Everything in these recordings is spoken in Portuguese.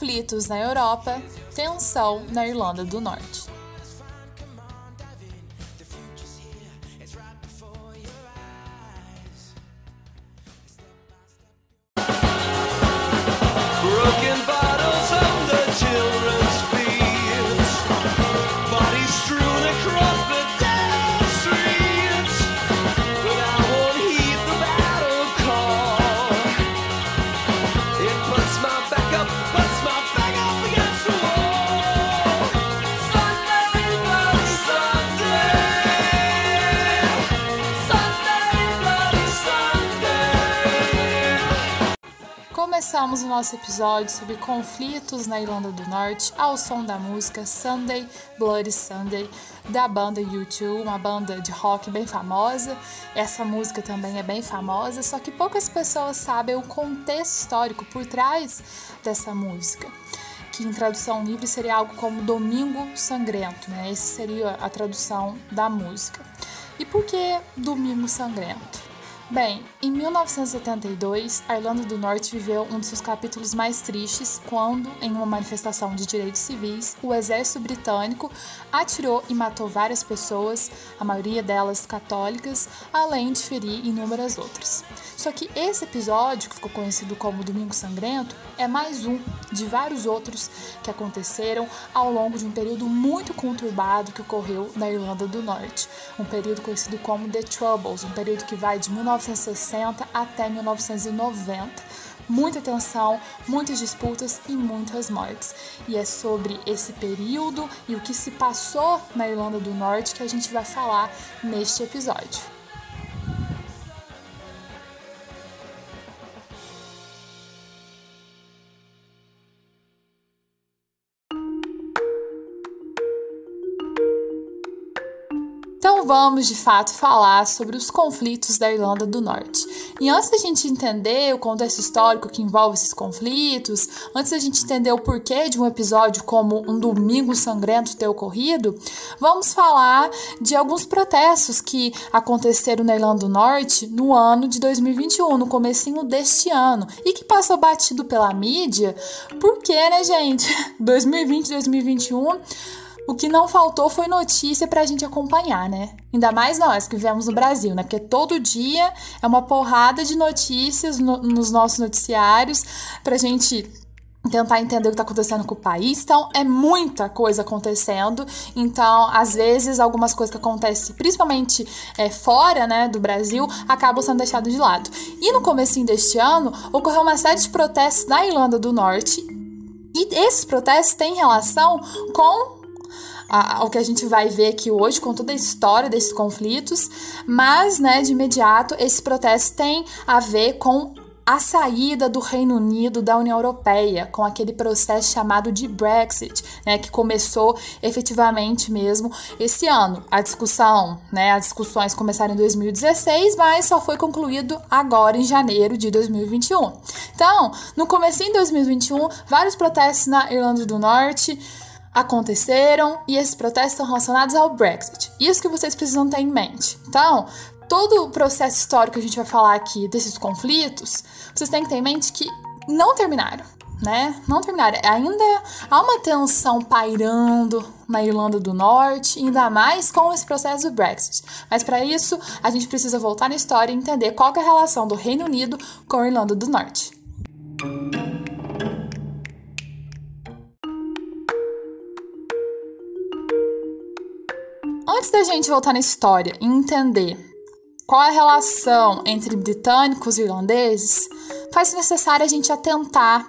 conflitos na Europa, tensão na Irlanda do Norte. Nosso episódio sobre conflitos na Irlanda do Norte ao som da música Sunday Bloody Sunday da banda U2, uma banda de rock bem famosa. Essa música também é bem famosa, só que poucas pessoas sabem o contexto histórico por trás dessa música. Que em tradução livre seria algo como Domingo Sangrento, né? Essa seria a tradução da música. E por que Domingo Sangrento? Bem, em 1972, a Irlanda do Norte viveu um dos seus capítulos mais tristes quando, em uma manifestação de direitos civis, o exército britânico atirou e matou várias pessoas, a maioria delas católicas, além de ferir inúmeras outras. Só que esse episódio, que ficou conhecido como Domingo Sangrento, é mais um de vários outros que aconteceram ao longo de um período muito conturbado que ocorreu na Irlanda do Norte, um período conhecido como The Troubles, um período que vai de 19 1960 até 1990. Muita tensão, muitas disputas e muitas mortes. E é sobre esse período e o que se passou na Irlanda do Norte que a gente vai falar neste episódio. Vamos de fato falar sobre os conflitos da Irlanda do Norte. E antes da gente entender o contexto histórico que envolve esses conflitos, antes da gente entender o porquê de um episódio como um domingo sangrento ter ocorrido, vamos falar de alguns protestos que aconteceram na Irlanda do Norte no ano de 2021, no comecinho deste ano, e que passou batido pela mídia, porque, né, gente, 2020, 2021 o que não faltou foi notícia pra gente acompanhar, né? Ainda mais nós que vivemos no Brasil, né? Porque todo dia é uma porrada de notícias no, nos nossos noticiários pra gente tentar entender o que está acontecendo com o país. Então, é muita coisa acontecendo. Então, às vezes, algumas coisas que acontecem, principalmente é, fora né, do Brasil, acabam sendo deixadas de lado. E no começo deste ano, ocorreu uma série de protestos na Irlanda do Norte. E esses protestos têm relação com ao que a gente vai ver aqui hoje, com toda a história desses conflitos, mas, né, de imediato, esse protesto tem a ver com a saída do Reino Unido da União Europeia, com aquele processo chamado de Brexit, né, que começou efetivamente mesmo esse ano. A discussão, né, as discussões começaram em 2016, mas só foi concluído agora em janeiro de 2021. Então, no começo em 2021, vários protestos na Irlanda do Norte, aconteceram e esses protestos estão relacionados ao Brexit. Isso que vocês precisam ter em mente. Então, todo o processo histórico que a gente vai falar aqui desses conflitos, vocês têm que ter em mente que não terminaram, né? Não terminaram. Ainda há uma tensão pairando na Irlanda do Norte, ainda mais com esse processo do Brexit. Mas para isso, a gente precisa voltar na história e entender qual é a relação do Reino Unido com a Irlanda do Norte. Antes da gente voltar na história e entender qual é a relação entre britânicos e irlandeses, faz necessário a gente atentar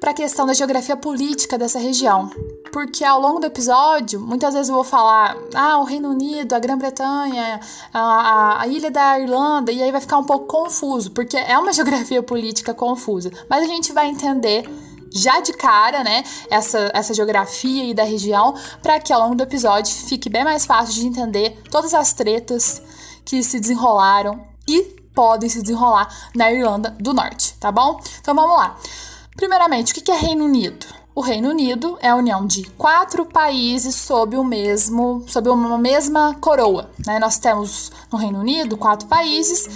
para a questão da geografia política dessa região. Porque ao longo do episódio, muitas vezes eu vou falar, ah, o Reino Unido, a Grã-Bretanha, a, a, ilha da Irlanda, e aí vai ficar um pouco confuso, porque é uma geografia política confusa. Mas a gente vai entender já de cara, né, essa, essa geografia e da região, para que ao longo do episódio fique bem mais fácil de entender todas as tretas que se desenrolaram e podem se desenrolar na Irlanda do Norte, tá bom? Então vamos lá. Primeiramente, o que é Reino Unido? O Reino Unido é a união de quatro países sob o mesmo, sob uma mesma coroa. Né? Nós temos no Reino Unido quatro países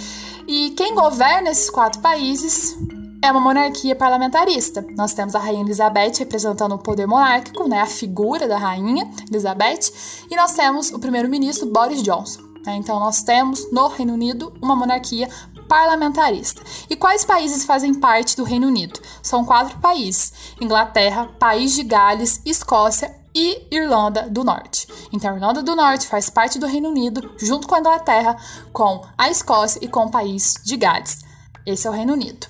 e quem governa esses quatro países é uma monarquia parlamentarista. Nós temos a Rainha Elizabeth representando o poder monárquico, né, a figura da Rainha Elizabeth, e nós temos o primeiro-ministro Boris Johnson. Né? Então, nós temos no Reino Unido uma monarquia parlamentarista. E quais países fazem parte do Reino Unido? São quatro países: Inglaterra, País de Gales, Escócia e Irlanda do Norte. Então, a Irlanda do Norte faz parte do Reino Unido, junto com a Inglaterra, com a Escócia e com o País de Gales. Esse é o Reino Unido.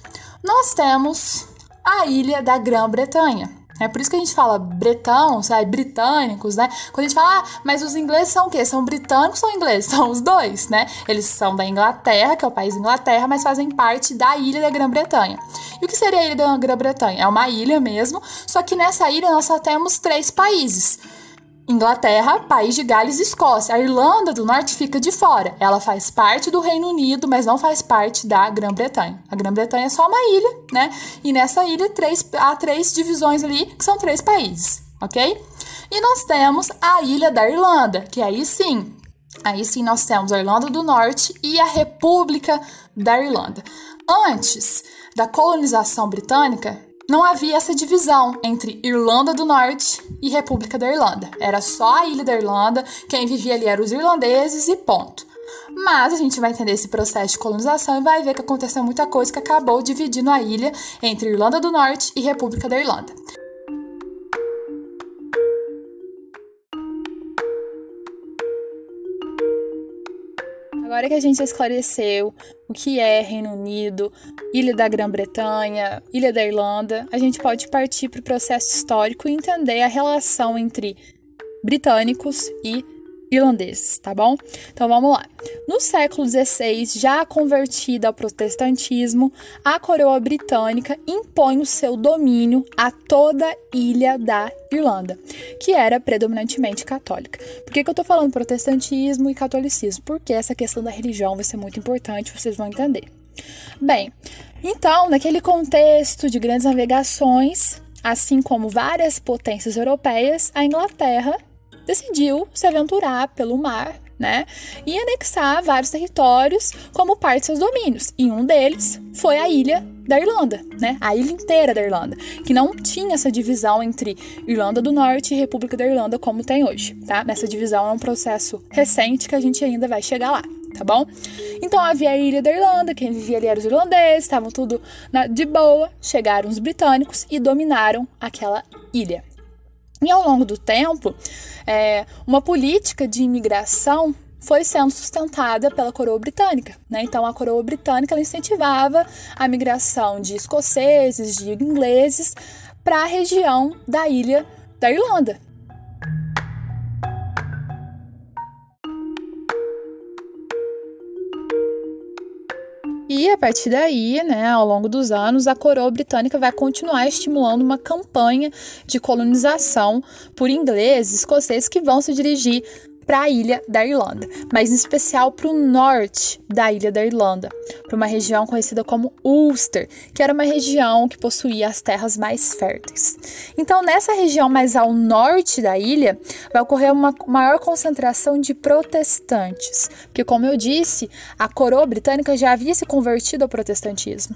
Nós temos a ilha da Grã-Bretanha. É por isso que a gente fala bretão, sabe, britânicos, né? Quando a gente fala, ah, mas os ingleses são o quê? São britânicos ou ingleses? São os dois, né? Eles são da Inglaterra, que é o país da Inglaterra, mas fazem parte da ilha da Grã-Bretanha. E o que seria a ilha da Grã-Bretanha? É uma ilha mesmo, só que nessa ilha nós só temos três países. Inglaterra, País de Gales e Escócia. A Irlanda do Norte fica de fora. Ela faz parte do Reino Unido, mas não faz parte da Grã-Bretanha. A Grã-Bretanha é só uma ilha, né? E nessa ilha três, há três divisões ali, que são três países, ok? E nós temos a Ilha da Irlanda, que aí sim, aí sim nós temos a Irlanda do Norte e a República da Irlanda. Antes da colonização britânica, não havia essa divisão entre Irlanda do Norte e República da Irlanda. Era só a ilha da Irlanda, quem vivia ali eram os irlandeses e ponto. Mas a gente vai entender esse processo de colonização e vai ver que aconteceu muita coisa que acabou dividindo a ilha entre Irlanda do Norte e República da Irlanda. Agora que a gente esclareceu o que é Reino Unido, Ilha da Grã-Bretanha, Ilha da Irlanda, a gente pode partir para o processo histórico e entender a relação entre britânicos e irlandeses, tá bom? Então vamos lá. No século XVI, já convertida ao protestantismo, a coroa britânica impõe o seu domínio a toda a ilha da Irlanda, que era predominantemente católica. Por que, que eu tô falando protestantismo e catolicismo? Porque essa questão da religião vai ser muito importante, vocês vão entender. Bem, então, naquele contexto de grandes navegações, assim como várias potências europeias, a Inglaterra decidiu se aventurar pelo mar, né, e anexar vários territórios como parte de seus domínios. E um deles foi a ilha da Irlanda, né, a ilha inteira da Irlanda, que não tinha essa divisão entre Irlanda do Norte e República da Irlanda como tem hoje, tá? Nessa divisão é um processo recente que a gente ainda vai chegar lá tá bom? Então havia a ilha da Irlanda, quem vivia ali eram os irlandeses, estavam tudo na, de boa. Chegaram os britânicos e dominaram aquela ilha. E ao longo do tempo, é, uma política de imigração foi sendo sustentada pela coroa britânica. Né? Então, a coroa britânica incentivava a migração de escoceses, de ingleses, para a região da ilha da Irlanda. E a partir daí, né, ao longo dos anos, a coroa britânica vai continuar estimulando uma campanha de colonização por ingleses, escoceses que vão se dirigir para a ilha da Irlanda, mas em especial para o norte da ilha da Irlanda, para uma região conhecida como Ulster, que era uma região que possuía as terras mais férteis. Então, nessa região mais ao norte da ilha, vai ocorrer uma maior concentração de protestantes, porque, como eu disse, a coroa britânica já havia se convertido ao protestantismo.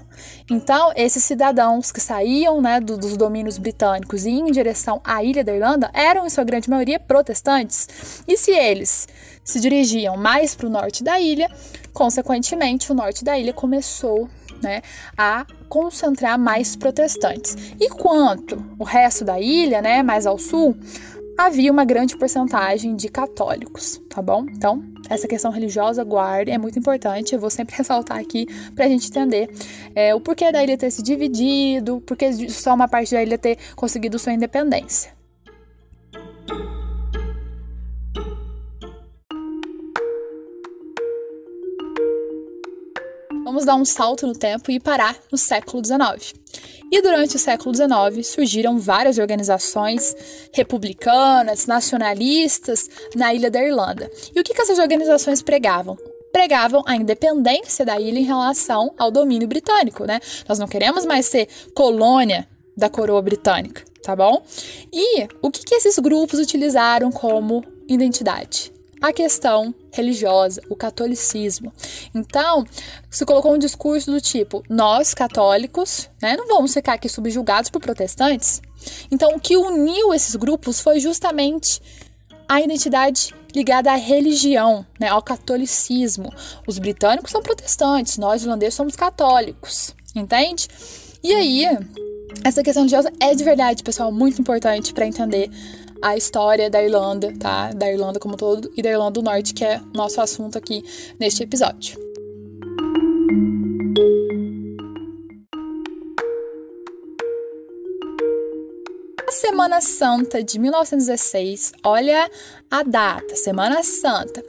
Então, esses cidadãos que saíam né, do, dos domínios britânicos e iam em direção à ilha da Irlanda eram, em sua grande maioria, protestantes. E se eles se dirigiam mais para o norte da ilha, consequentemente, o norte da ilha começou né, a concentrar mais protestantes. Enquanto o resto da ilha, né, mais ao sul, havia uma grande porcentagem de católicos, tá bom? Então, essa questão religiosa, guarde, é muito importante. Eu vou sempre ressaltar aqui para a gente entender é, o porquê da ilha ter se dividido, porque só uma parte da ilha ter conseguido sua independência. Vamos dar um salto no tempo e parar no século XIX. E durante o século XIX surgiram várias organizações republicanas, nacionalistas na ilha da Irlanda. E o que, que essas organizações pregavam? pregavam a independência da ilha em relação ao domínio britânico, né? Nós não queremos mais ser colônia da coroa britânica, tá bom? E o que, que esses grupos utilizaram como identidade? A questão religiosa, o catolicismo. Então, se colocou um discurso do tipo: nós católicos, né, não vamos ficar aqui subjugados por protestantes. Então, o que uniu esses grupos foi justamente a identidade ligada à religião, né, ao catolicismo. Os britânicos são protestantes, nós irlandeses somos católicos, entende? E aí, essa questão religiosa é de verdade, pessoal, muito importante para entender a história da Irlanda, tá? Da Irlanda como todo e da Irlanda do Norte, que é nosso assunto aqui neste episódio. A Semana Santa de 1916, olha a data, Semana Santa.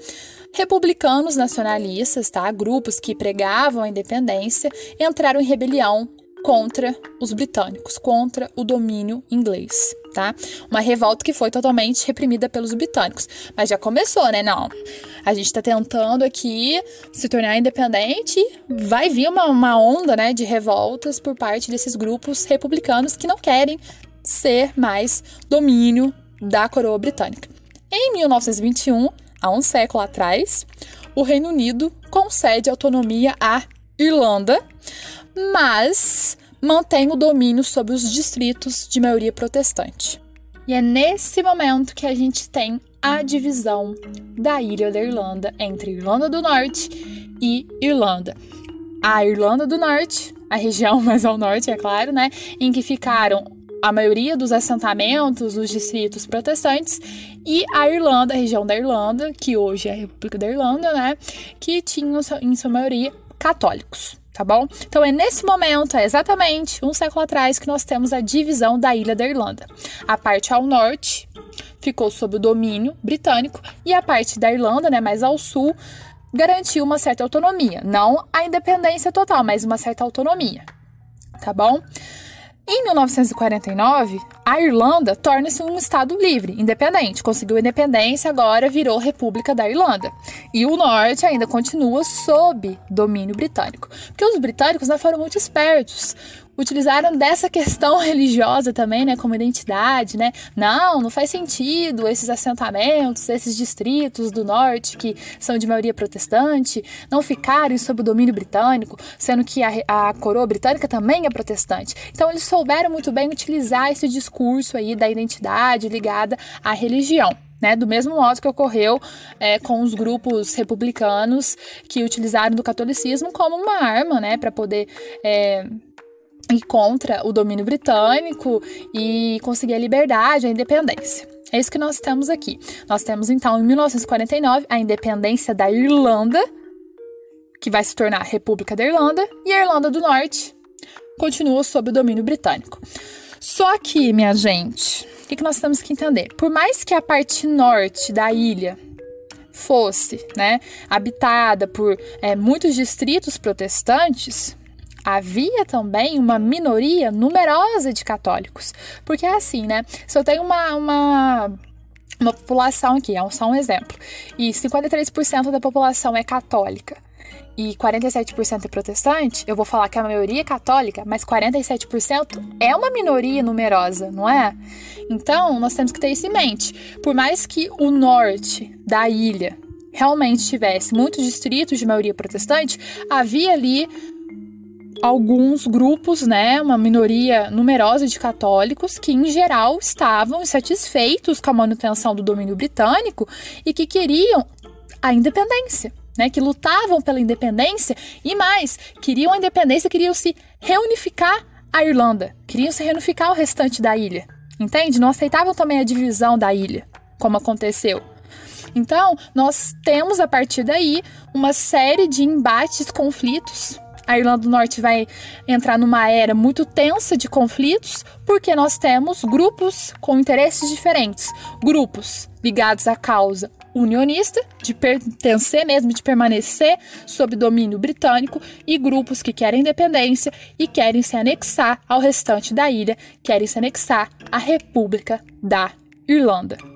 Republicanos nacionalistas, tá? Grupos que pregavam a independência, entraram em rebelião contra os britânicos, contra o domínio inglês, tá? Uma revolta que foi totalmente reprimida pelos britânicos. Mas já começou, né? Não. A gente tá tentando aqui se tornar independente, vai vir uma, uma onda, né, de revoltas por parte desses grupos republicanos que não querem ser mais domínio da coroa britânica. Em 1921, há um século atrás, o Reino Unido concede autonomia à Irlanda, mas mantém o domínio sobre os distritos de maioria protestante. E é nesse momento que a gente tem a divisão da ilha da Irlanda entre Irlanda do Norte e Irlanda. A Irlanda do Norte, a região mais ao norte, é claro, né, em que ficaram a maioria dos assentamentos dos distritos protestantes e a Irlanda, a região da Irlanda, que hoje é a República da Irlanda, né, que tinham em sua maioria católicos tá bom? Então é nesse momento, é exatamente um século atrás, que nós temos a divisão da ilha da Irlanda. A parte ao norte ficou sob o domínio britânico e a parte da Irlanda, né, mais ao sul, garantiu uma certa autonomia, não a independência total, mas uma certa autonomia, tá bom? Em 1949, a Irlanda torna-se um estado livre, independente. Conseguiu independência, agora virou República da Irlanda. E o norte ainda continua sob domínio britânico. Porque os britânicos não foram muito espertos utilizaram dessa questão religiosa também, né, como identidade, né? Não, não faz sentido esses assentamentos, esses distritos do norte que são de maioria protestante, não ficarem sob o domínio britânico, sendo que a, a coroa britânica também é protestante. Então eles souberam muito bem utilizar esse discurso aí da identidade ligada à religião. Né, do mesmo modo que ocorreu é, com os grupos republicanos que utilizaram do catolicismo como uma arma né, para poder é, e contra o domínio britânico e conseguir a liberdade, a independência. É isso que nós temos aqui. Nós temos então em 1949 a independência da Irlanda, que vai se tornar a República da Irlanda, e a Irlanda do Norte continua sob o domínio britânico. Só que, minha gente, o que nós temos que entender? Por mais que a parte norte da ilha fosse né, habitada por é, muitos distritos protestantes, havia também uma minoria numerosa de católicos. Porque é assim, né? Se eu tenho uma, uma, uma população aqui, é só um exemplo, e 53% da população é católica e 47% é protestante, eu vou falar que a maioria é católica, mas 47% é uma minoria numerosa, não é? Então, nós temos que ter isso em mente. Por mais que o norte da ilha realmente tivesse muitos distritos de maioria protestante, havia ali alguns grupos, né, uma minoria numerosa de católicos que em geral estavam insatisfeitos com a manutenção do domínio britânico e que queriam a independência. Né, que lutavam pela independência e mais, queriam a independência, queriam se reunificar a Irlanda, queriam se reunificar o restante da ilha, entende? Não aceitavam também a divisão da ilha, como aconteceu. Então, nós temos a partir daí uma série de embates, conflitos a Irlanda do Norte vai entrar numa era muito tensa de conflitos, porque nós temos grupos com interesses diferentes. Grupos ligados à causa unionista, de pertencer mesmo, de permanecer sob domínio britânico, e grupos que querem independência e querem se anexar ao restante da ilha, querem se anexar à República da Irlanda.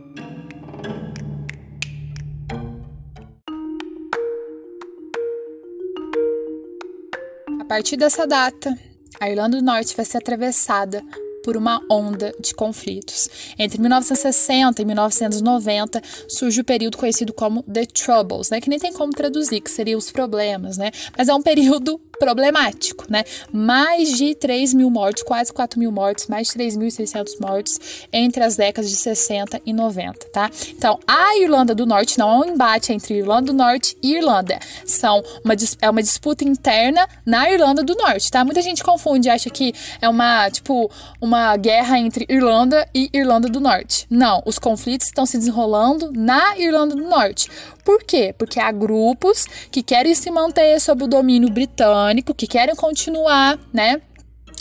Partir dessa data, a Irlanda do Norte vai ser atravessada por uma onda de conflitos. Entre 1960 e 1990 surge o período conhecido como The Troubles, né? Que nem tem como traduzir, que seria os problemas, né? Mas é um período problemático, né? Mais de 3 mil mortes, quase 4 mil mortes, mais de 3.600 mortes entre as décadas de 60 e 90, tá? Então, a Irlanda do Norte não é um embate entre Irlanda do Norte e Irlanda, são uma, é uma disputa interna na Irlanda do Norte, tá? Muita gente confunde, acha que é uma, tipo, uma guerra entre Irlanda e Irlanda do Norte. Não, os conflitos estão se desenrolando na Irlanda do Norte. Por quê? Porque há grupos que querem se manter sob o domínio britânico, que querem continuar, né,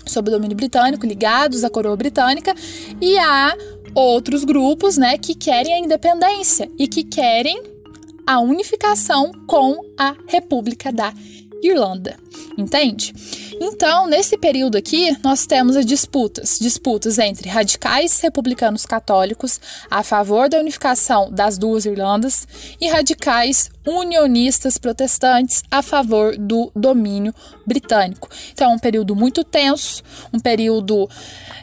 sob o domínio britânico, ligados à coroa britânica, e há outros grupos, né, que querem a independência e que querem a unificação com a República da Irlanda. Entende? Então, nesse período aqui, nós temos as disputas, disputas entre radicais republicanos católicos a favor da unificação das duas Irlandas e radicais unionistas protestantes a favor do domínio britânico. Então, é um período muito tenso, um período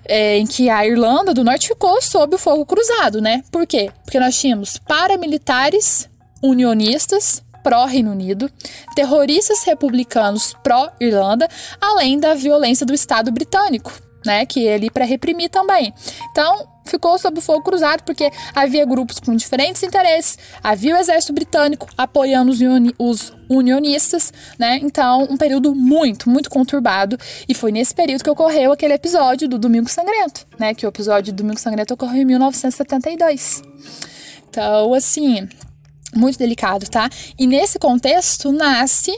é, em que a Irlanda do Norte ficou sob o fogo cruzado, né? Por quê? Porque nós tínhamos paramilitares unionistas pró-Reino Unido, terroristas republicanos pró-Irlanda, além da violência do Estado britânico, né, que ele para reprimir também. Então, ficou sob fogo cruzado porque havia grupos com diferentes interesses, havia o exército britânico apoiando os, uni os unionistas, né? Então, um período muito, muito conturbado. E foi nesse período que ocorreu aquele episódio do Domingo Sangrento, né? Que o episódio do Domingo Sangrento ocorreu em 1972. Então, assim, muito delicado, tá? E nesse contexto nasce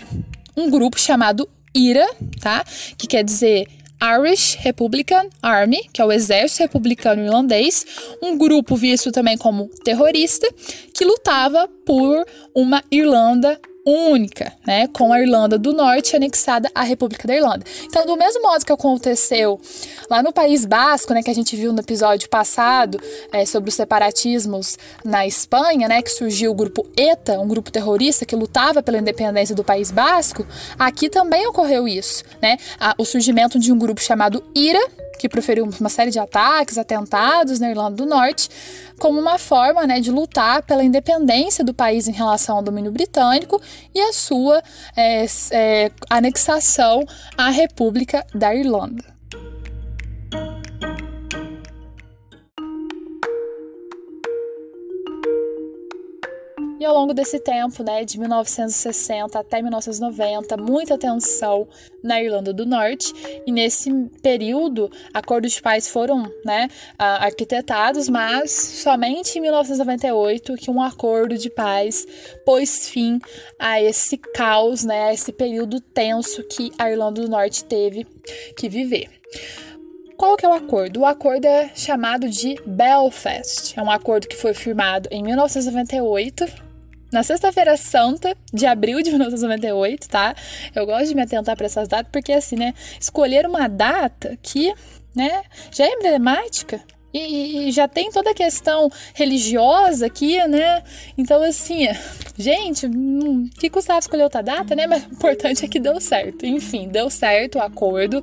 um grupo chamado IRA, tá? Que quer dizer Irish Republican Army, que é o Exército Republicano Irlandês, um grupo visto também como terrorista, que lutava por uma Irlanda única, né, com a Irlanda do Norte anexada à República da Irlanda. Então, do mesmo modo que aconteceu lá no País Basco, né, que a gente viu no episódio passado é, sobre os separatismos na Espanha, né, que surgiu o grupo ETA, um grupo terrorista que lutava pela independência do País Basco, aqui também ocorreu isso, né, o surgimento de um grupo chamado IRA, que proferiu uma série de ataques, atentados na Irlanda do Norte, como uma forma né, de lutar pela independência do país em relação ao domínio britânico e a sua é, é, anexação à República da Irlanda. Ao longo desse tempo, né, de 1960 até 1990, muita tensão na Irlanda do Norte. E nesse período, acordos de paz foram, né, arquitetados, mas somente em 1998 que um acordo de paz pôs fim a esse caos, né, a esse período tenso que a Irlanda do Norte teve que viver. Qual que é o acordo? O acordo é chamado de Belfast. É um acordo que foi firmado em 1998 na sexta-feira santa de abril de 1998, tá? Eu gosto de me atentar para essas datas porque assim, né, escolher uma data que, né, já é emblemática e, e, já tem toda a questão religiosa aqui, né? Então, assim, gente, que custava escolher outra data, né? Mas o importante é que deu certo. Enfim, deu certo o acordo,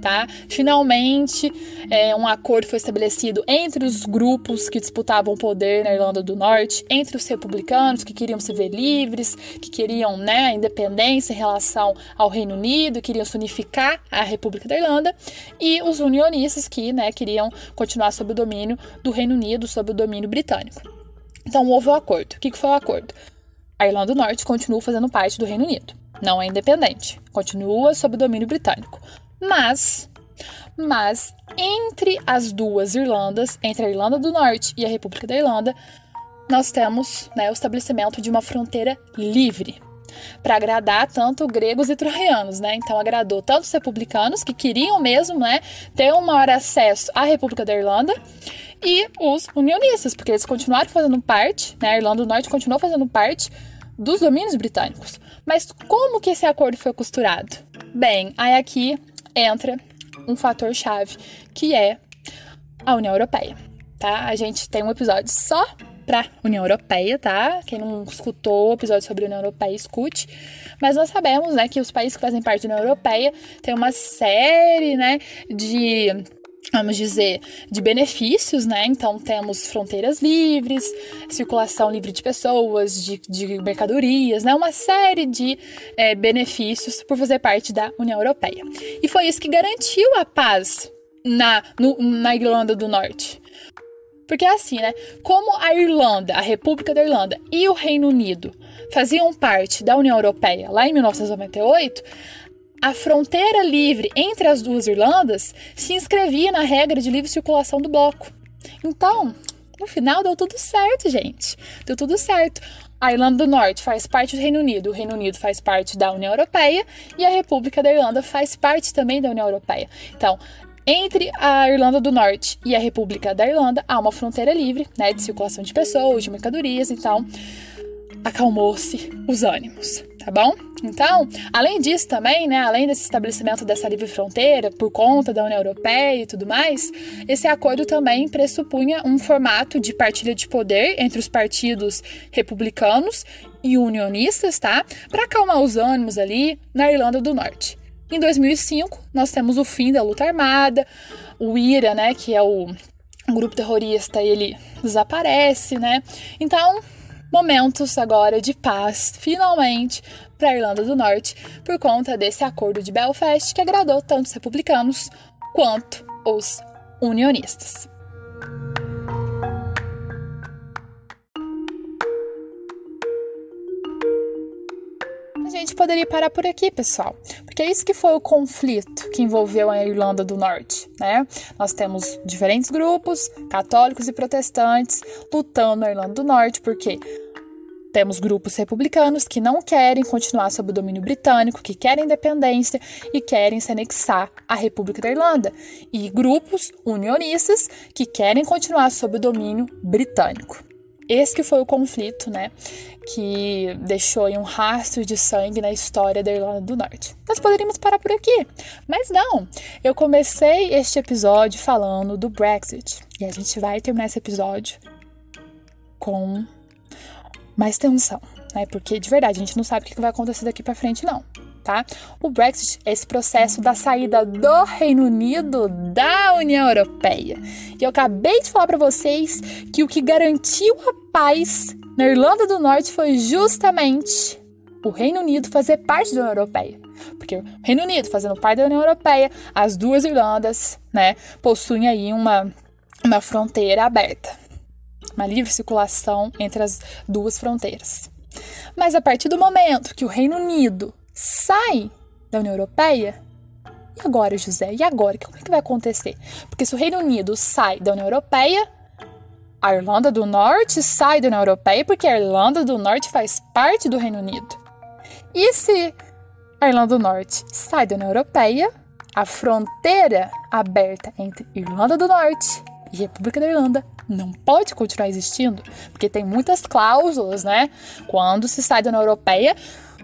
tá? Finalmente, é, um acordo foi estabelecido entre os grupos que disputavam o poder na Irlanda do Norte, entre os republicanos que queriam se ver livres, que queriam, né, a independência em relação ao Reino Unido, queriam se unificar à República da Irlanda, e os unionistas que, né, queriam continuar sob o domínio do Reino Unido, sob o domínio britânico. Então houve o um acordo. O que foi o acordo? A Irlanda do Norte continua fazendo parte do Reino Unido. Não é independente. Continua sob o domínio britânico. Mas, mas entre as duas Irlandas, entre a Irlanda do Norte e a República da Irlanda, nós temos né, o estabelecimento de uma fronteira livre para agradar tanto gregos e troianos, né? Então agradou tanto os republicanos que queriam mesmo, né, ter um maior acesso à República da Irlanda e os unionistas, porque eles continuaram fazendo parte, né? A Irlanda do Norte continuou fazendo parte dos domínios britânicos. Mas como que esse acordo foi costurado? Bem, aí aqui entra um fator chave, que é a União Europeia, tá? A gente tem um episódio só para União Europeia, tá? Quem não escutou o episódio sobre a União Europeia, escute. Mas nós sabemos, né, que os países que fazem parte da União Europeia têm uma série, né, de vamos dizer, de benefícios, né? Então temos fronteiras livres, circulação livre de pessoas, de, de mercadorias, né? Uma série de é, benefícios por fazer parte da União Europeia. E foi isso que garantiu a paz na, no, na Irlanda do Norte. Porque é assim, né? Como a Irlanda, a República da Irlanda e o Reino Unido faziam parte da União Europeia lá em 1998, a fronteira livre entre as duas Irlandas se inscrevia na regra de livre circulação do bloco. Então, no final deu tudo certo, gente. Deu tudo certo. A Irlanda do Norte faz parte do Reino Unido, o Reino Unido faz parte da União Europeia e a República da Irlanda faz parte também da União Europeia. Então, entre a Irlanda do Norte e a República da Irlanda há uma fronteira livre, né, de circulação de pessoas, de mercadorias, então acalmou-se os ânimos, tá bom? Então, além disso também, né, além desse estabelecimento dessa livre fronteira por conta da União Europeia e tudo mais, esse acordo também pressupunha um formato de partilha de poder entre os partidos republicanos e unionistas, tá? Para acalmar os ânimos ali na Irlanda do Norte. Em 2005, nós temos o fim da luta armada, o IRA, né, que é o grupo terrorista, ele desaparece, né? Então, momentos agora de paz, finalmente, para a Irlanda do Norte, por conta desse acordo de Belfast que agradou tanto os republicanos quanto os unionistas. Gente poderia parar por aqui, pessoal, porque é isso que foi o conflito que envolveu a Irlanda do Norte, né? Nós temos diferentes grupos, católicos e protestantes, lutando na Irlanda do Norte, porque temos grupos republicanos que não querem continuar sob o domínio britânico, que querem independência e querem se anexar à República da Irlanda, e grupos unionistas que querem continuar sob o domínio britânico. Esse que foi o conflito, né, que deixou um rastro de sangue na história da Irlanda do Norte. Nós poderíamos parar por aqui, mas não. Eu comecei este episódio falando do Brexit e a gente vai terminar esse episódio com mais tensão, né? Porque de verdade a gente não sabe o que vai acontecer daqui para frente, não. Tá? O Brexit é esse processo da saída do Reino Unido da União Europeia. E eu acabei de falar para vocês que o que garantiu a paz na Irlanda do Norte foi justamente o Reino Unido fazer parte da União Europeia. Porque o Reino Unido fazendo parte da União Europeia, as duas Irlandas, né, possuem aí uma, uma fronteira aberta uma livre circulação entre as duas fronteiras. Mas a partir do momento que o Reino Unido sai da União Europeia, e agora, José? E agora? Como é que vai acontecer? Porque se o Reino Unido sai da União Europeia, a Irlanda do Norte sai da União Europeia porque a Irlanda do Norte faz parte do Reino Unido. E se a Irlanda do Norte sai da União Europeia, a fronteira aberta entre Irlanda do Norte e República da Irlanda não pode continuar existindo, porque tem muitas cláusulas, né? Quando se sai da União Europeia,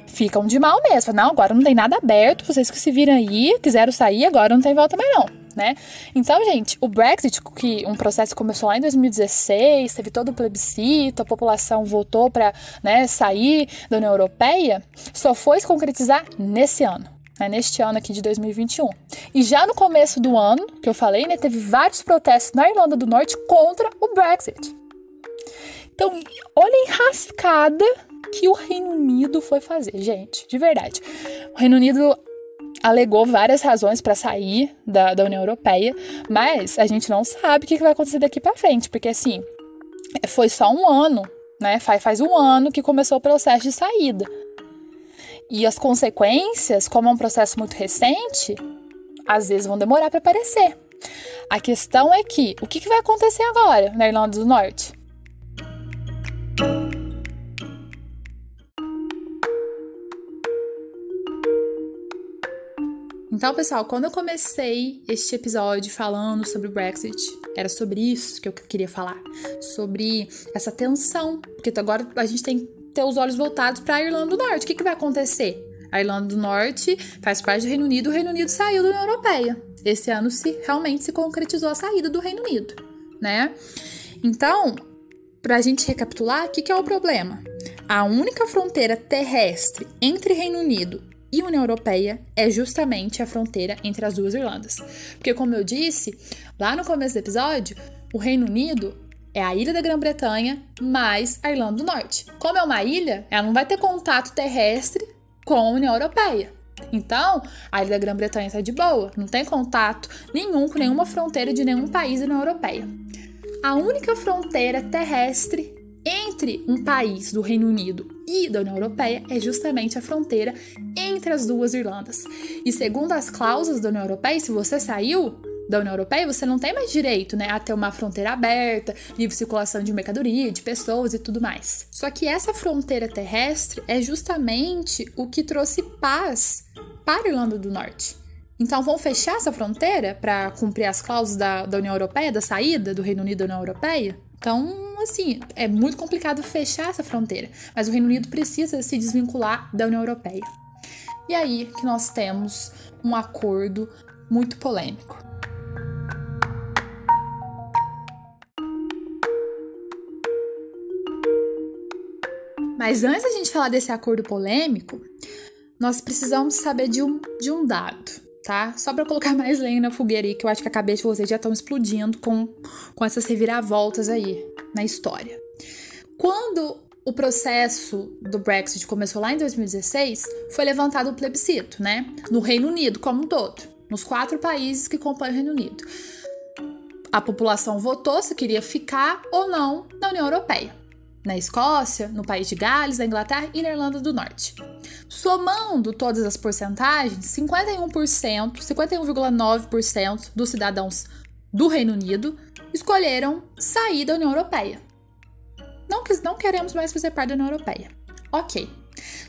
ficam de mal mesmo. Não, agora não tem nada aberto, vocês que se viram aí, quiseram sair, agora não tem volta mais não. Né? Então, gente, o Brexit, que um processo começou lá em 2016, teve todo o plebiscito, a população votou para né, sair da União Europeia, só foi se concretizar nesse ano né, neste ano aqui de 2021. E já no começo do ano, que eu falei, né, teve vários protestos na Irlanda do Norte contra o Brexit. Então, olha a enrascada que o Reino Unido foi fazer, gente, de verdade. O Reino Unido alegou várias razões para sair da, da União Europeia, mas a gente não sabe o que vai acontecer daqui para frente, porque assim, foi só um ano, né? Faz, faz um ano que começou o processo de saída. E as consequências, como é um processo muito recente, às vezes vão demorar para aparecer. A questão é que o que, vai acontecer agora na Irlanda do Norte? Então, pessoal, quando eu comecei este episódio falando sobre o Brexit, era sobre isso que eu queria falar, sobre essa tensão, porque agora a gente tem ter os olhos voltados para a Irlanda do Norte. O que, que vai acontecer? A Irlanda do Norte faz parte do Reino Unido, o Reino Unido saiu da União Europeia. Esse ano se realmente se concretizou a saída do Reino Unido, né? Então, para a gente recapitular, o que, que é o problema? A única fronteira terrestre entre Reino Unido e União Europeia é justamente a fronteira entre as duas Irlandas. Porque, como eu disse lá no começo do episódio, o Reino Unido é a ilha da Grã-Bretanha mais a Irlanda do Norte. Como é uma ilha, ela não vai ter contato terrestre com a União Europeia. Então, a ilha da Grã-Bretanha está de boa, não tem contato nenhum com nenhuma fronteira de nenhum país da União Europeia. A única fronteira terrestre entre um país do Reino Unido e da União Europeia é justamente a fronteira entre as duas Irlandas. E segundo as cláusulas da União Europeia, se você saiu da União Europeia, você não tem mais direito né, a ter uma fronteira aberta, livre circulação de mercadoria, de pessoas e tudo mais. Só que essa fronteira terrestre é justamente o que trouxe paz para a Irlanda do Norte. Então, vão fechar essa fronteira para cumprir as cláusulas da, da União Europeia, da saída do Reino Unido da União Europeia? Então, assim, é muito complicado fechar essa fronteira, mas o Reino Unido precisa se desvincular da União Europeia. E aí que nós temos um acordo muito polêmico. Mas antes da gente falar desse acordo polêmico, nós precisamos saber de um, de um dado tá? Só para colocar mais lenha na fogueira aí, que eu acho que a cabeça de vocês já estão explodindo com, com essas reviravoltas aí na história. Quando o processo do Brexit começou lá em 2016, foi levantado o plebiscito, né? No Reino Unido como um todo, nos quatro países que compõem o Reino Unido. A população votou se queria ficar ou não na União Europeia. Na Escócia, no país de Gales, na Inglaterra e na Irlanda do Norte. Somando todas as porcentagens, 51%, 51,9% dos cidadãos do Reino Unido escolheram sair da União Europeia. Não, não queremos mais fazer parte da União Europeia. Ok.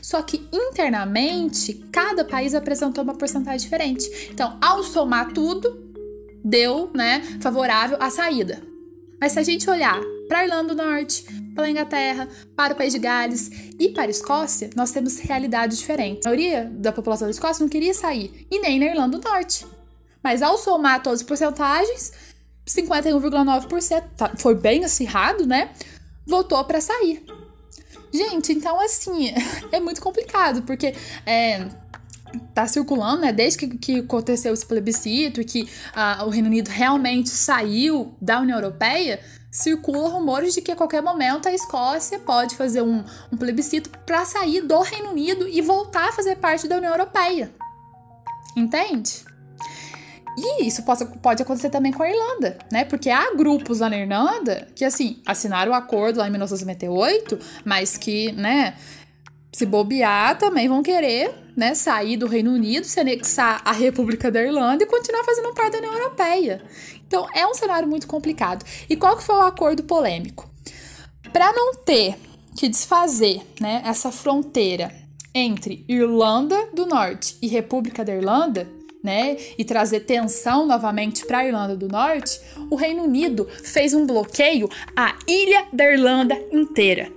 Só que internamente, cada país apresentou uma porcentagem diferente. Então, ao somar tudo, deu, né, favorável à saída. Mas se a gente olhar para Irlanda do Norte, para a Inglaterra, para o País de Gales e para a Escócia, nós temos realidades diferentes. A maioria da população da Escócia não queria sair, e nem na Irlanda do Norte. Mas ao somar todas as porcentagens, 51,9% tá, foi bem acirrado, né? Votou para sair. Gente, então assim, é muito complicado, porque é, tá circulando, né, desde que, que aconteceu esse plebiscito e que uh, o Reino Unido realmente saiu da União Europeia, circula rumores de que a qualquer momento a Escócia pode fazer um, um plebiscito para sair do Reino Unido e voltar a fazer parte da União Europeia. Entende? E isso pode, pode acontecer também com a Irlanda, né? Porque há grupos lá na Irlanda que, assim, assinaram o acordo lá em 1998, mas que, né, se bobear, também vão querer né, sair do Reino Unido, se anexar à República da Irlanda e continuar fazendo parte da União Europeia. Então é um cenário muito complicado. E qual que foi o acordo polêmico? Para não ter que desfazer né, essa fronteira entre Irlanda do Norte e República da Irlanda, né, e trazer tensão novamente para a Irlanda do Norte, o Reino Unido fez um bloqueio à ilha da Irlanda inteira.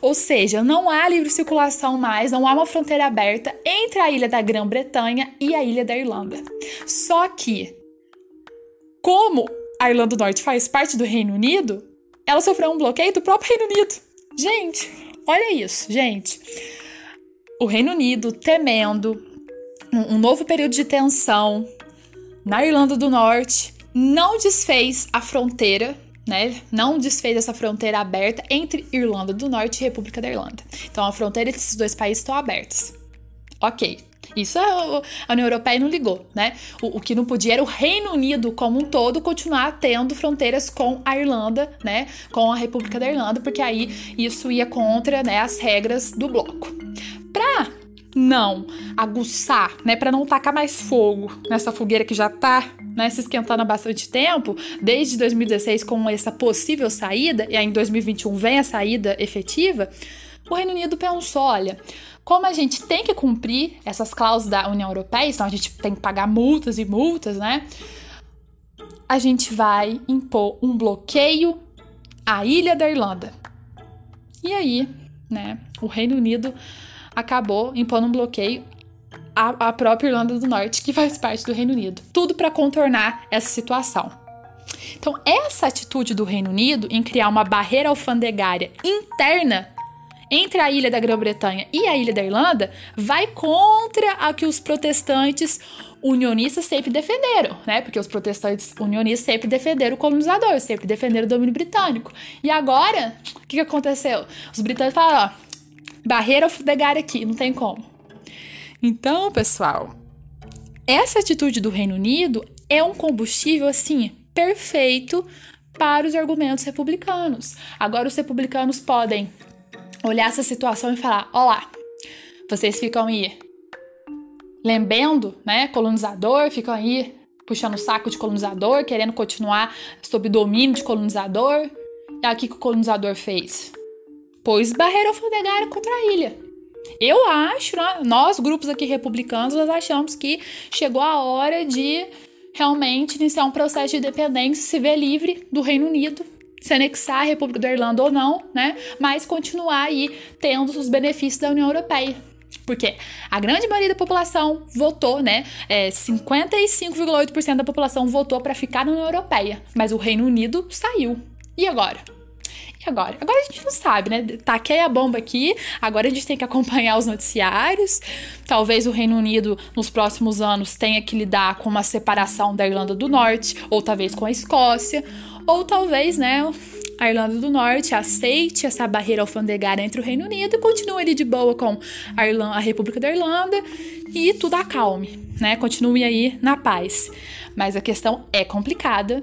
Ou seja, não há livre circulação mais, não há uma fronteira aberta entre a ilha da Grã-Bretanha e a ilha da Irlanda. Só que, como a Irlanda do Norte faz parte do Reino Unido, ela sofreu um bloqueio do próprio Reino Unido. Gente, olha isso, gente. O Reino Unido temendo um novo período de tensão na Irlanda do Norte não desfez a fronteira né, não desfez essa fronteira aberta entre Irlanda do Norte e República da Irlanda. Então a fronteira desses dois países estão abertas. Ok. Isso a União Europeia não ligou, né? O, o, que não podia era o Reino Unido como um todo continuar tendo fronteiras com a Irlanda, né? Com a República da Irlanda, porque aí isso ia contra né, as regras do bloco. Pra não aguçar, né, para não tacar mais fogo nessa fogueira que já tá, né, se esquentando há bastante tempo, desde 2016 com essa possível saída, e aí em 2021 vem a saída efetiva, o Reino Unido pensou, olha, como a gente tem que cumprir essas cláusulas da União Europeia, então a gente tem que pagar multas e multas, né? A gente vai impor um bloqueio à ilha da Irlanda. E aí, né, o Reino Unido acabou impondo um bloqueio à, à própria Irlanda do Norte, que faz parte do Reino Unido. Tudo para contornar essa situação. Então, essa atitude do Reino Unido em criar uma barreira alfandegária interna entre a ilha da Grã-Bretanha e a ilha da Irlanda vai contra a que os protestantes unionistas sempre defenderam, né? Porque os protestantes unionistas sempre defenderam o colonizador, sempre defenderam o domínio britânico. E agora, o que, que aconteceu? Os britânicos falaram, ó, barreira alfandegária aqui, não tem como. Então, pessoal, essa atitude do Reino Unido é um combustível, assim, perfeito para os argumentos republicanos. Agora, os republicanos podem olhar essa situação e falar: olá, vocês ficam aí lembendo, né, colonizador, ficam aí puxando o saco de colonizador, querendo continuar sob domínio de colonizador. E aqui que o colonizador fez? Pôs barreira alfandegária contra a ilha. Eu acho, né, nós, grupos aqui republicanos, nós achamos que chegou a hora de realmente iniciar um processo de independência, se ver livre do Reino Unido, se anexar à República da Irlanda ou não, né? Mas continuar aí tendo os benefícios da União Europeia. Porque a grande maioria da população votou, né? É, 55,8% da população votou para ficar na União Europeia, mas o Reino Unido saiu. E agora? E agora? Agora a gente não sabe, né? Taquei a bomba aqui, agora a gente tem que acompanhar os noticiários. Talvez o Reino Unido, nos próximos anos, tenha que lidar com uma separação da Irlanda do Norte, ou talvez com a Escócia, ou talvez, né? a Irlanda do Norte aceite essa barreira alfandegária entre o Reino Unido e continue ali de boa com a, Irlanda, a República da Irlanda e tudo acalme, né? Continue aí na paz. Mas a questão é complicada.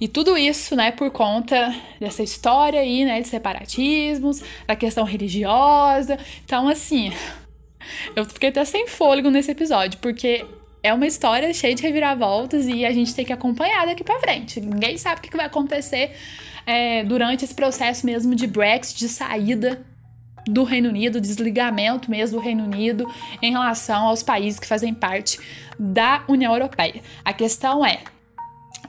E tudo isso, né, por conta dessa história aí, né, de separatismos, da questão religiosa. Então, assim, eu fiquei até sem fôlego nesse episódio, porque é uma história cheia de reviravoltas e a gente tem que acompanhar daqui para frente. Ninguém sabe o que vai acontecer é, durante esse processo mesmo de Brexit, de saída do Reino Unido, desligamento mesmo do Reino Unido em relação aos países que fazem parte da União Europeia. A questão é: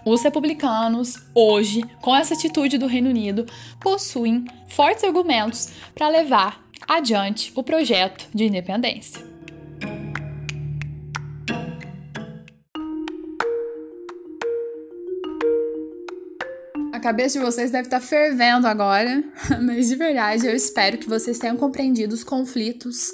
os republicanos, hoje, com essa atitude do Reino Unido, possuem fortes argumentos para levar adiante o projeto de independência. Cabeça de vocês deve estar tá fervendo agora, mas de verdade eu espero que vocês tenham compreendido os conflitos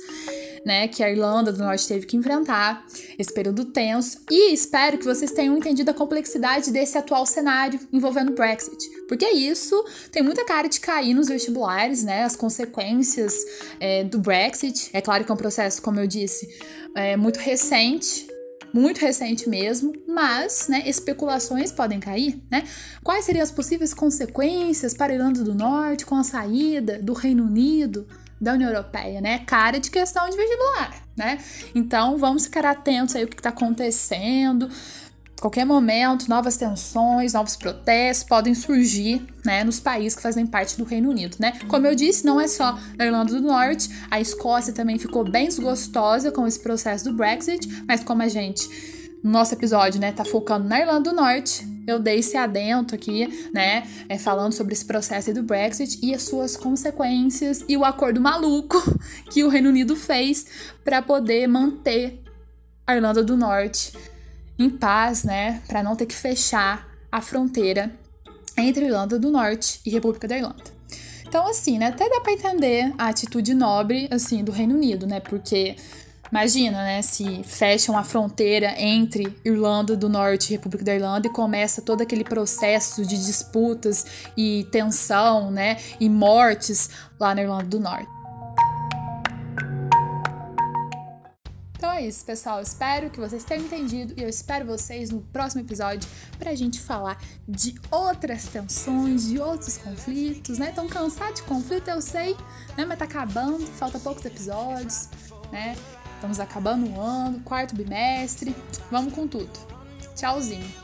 né, que a Irlanda do Norte teve que enfrentar, esse período tenso, e espero que vocês tenham entendido a complexidade desse atual cenário envolvendo o Brexit, porque isso tem muita cara de cair nos vestibulares, né, as consequências é, do Brexit. É claro que é um processo, como eu disse, é, muito recente, muito recente mesmo, mas né, especulações podem cair, né? Quais seriam as possíveis consequências para a Irlanda do Norte com a saída do Reino Unido da União Europeia, né? Cara de questão de vestibular, né? Então vamos ficar atentos aí o que está acontecendo qualquer momento, novas tensões, novos protestos podem surgir né, nos países que fazem parte do Reino Unido. Né? Como eu disse, não é só na Irlanda do Norte, a Escócia também ficou bem desgostosa com esse processo do Brexit, mas como a gente, no nosso episódio, né, tá focando na Irlanda do Norte, eu dei esse adento aqui, né, é, falando sobre esse processo do Brexit e as suas consequências e o acordo maluco que o Reino Unido fez para poder manter a Irlanda do Norte em paz, né, para não ter que fechar a fronteira entre Irlanda do Norte e República da Irlanda. Então, assim, né, até dá para entender a atitude nobre, assim, do Reino Unido, né, porque imagina, né, se fecham a fronteira entre Irlanda do Norte e República da Irlanda e começa todo aquele processo de disputas e tensão, né, e mortes lá na Irlanda do Norte. Isso, pessoal. Espero que vocês tenham entendido e eu espero vocês no próximo episódio pra gente falar de outras tensões, de outros conflitos, né? Tão cansado de conflito, eu sei, né? Mas tá acabando, falta poucos episódios, né? Estamos acabando o ano, quarto bimestre. Vamos com tudo. Tchauzinho.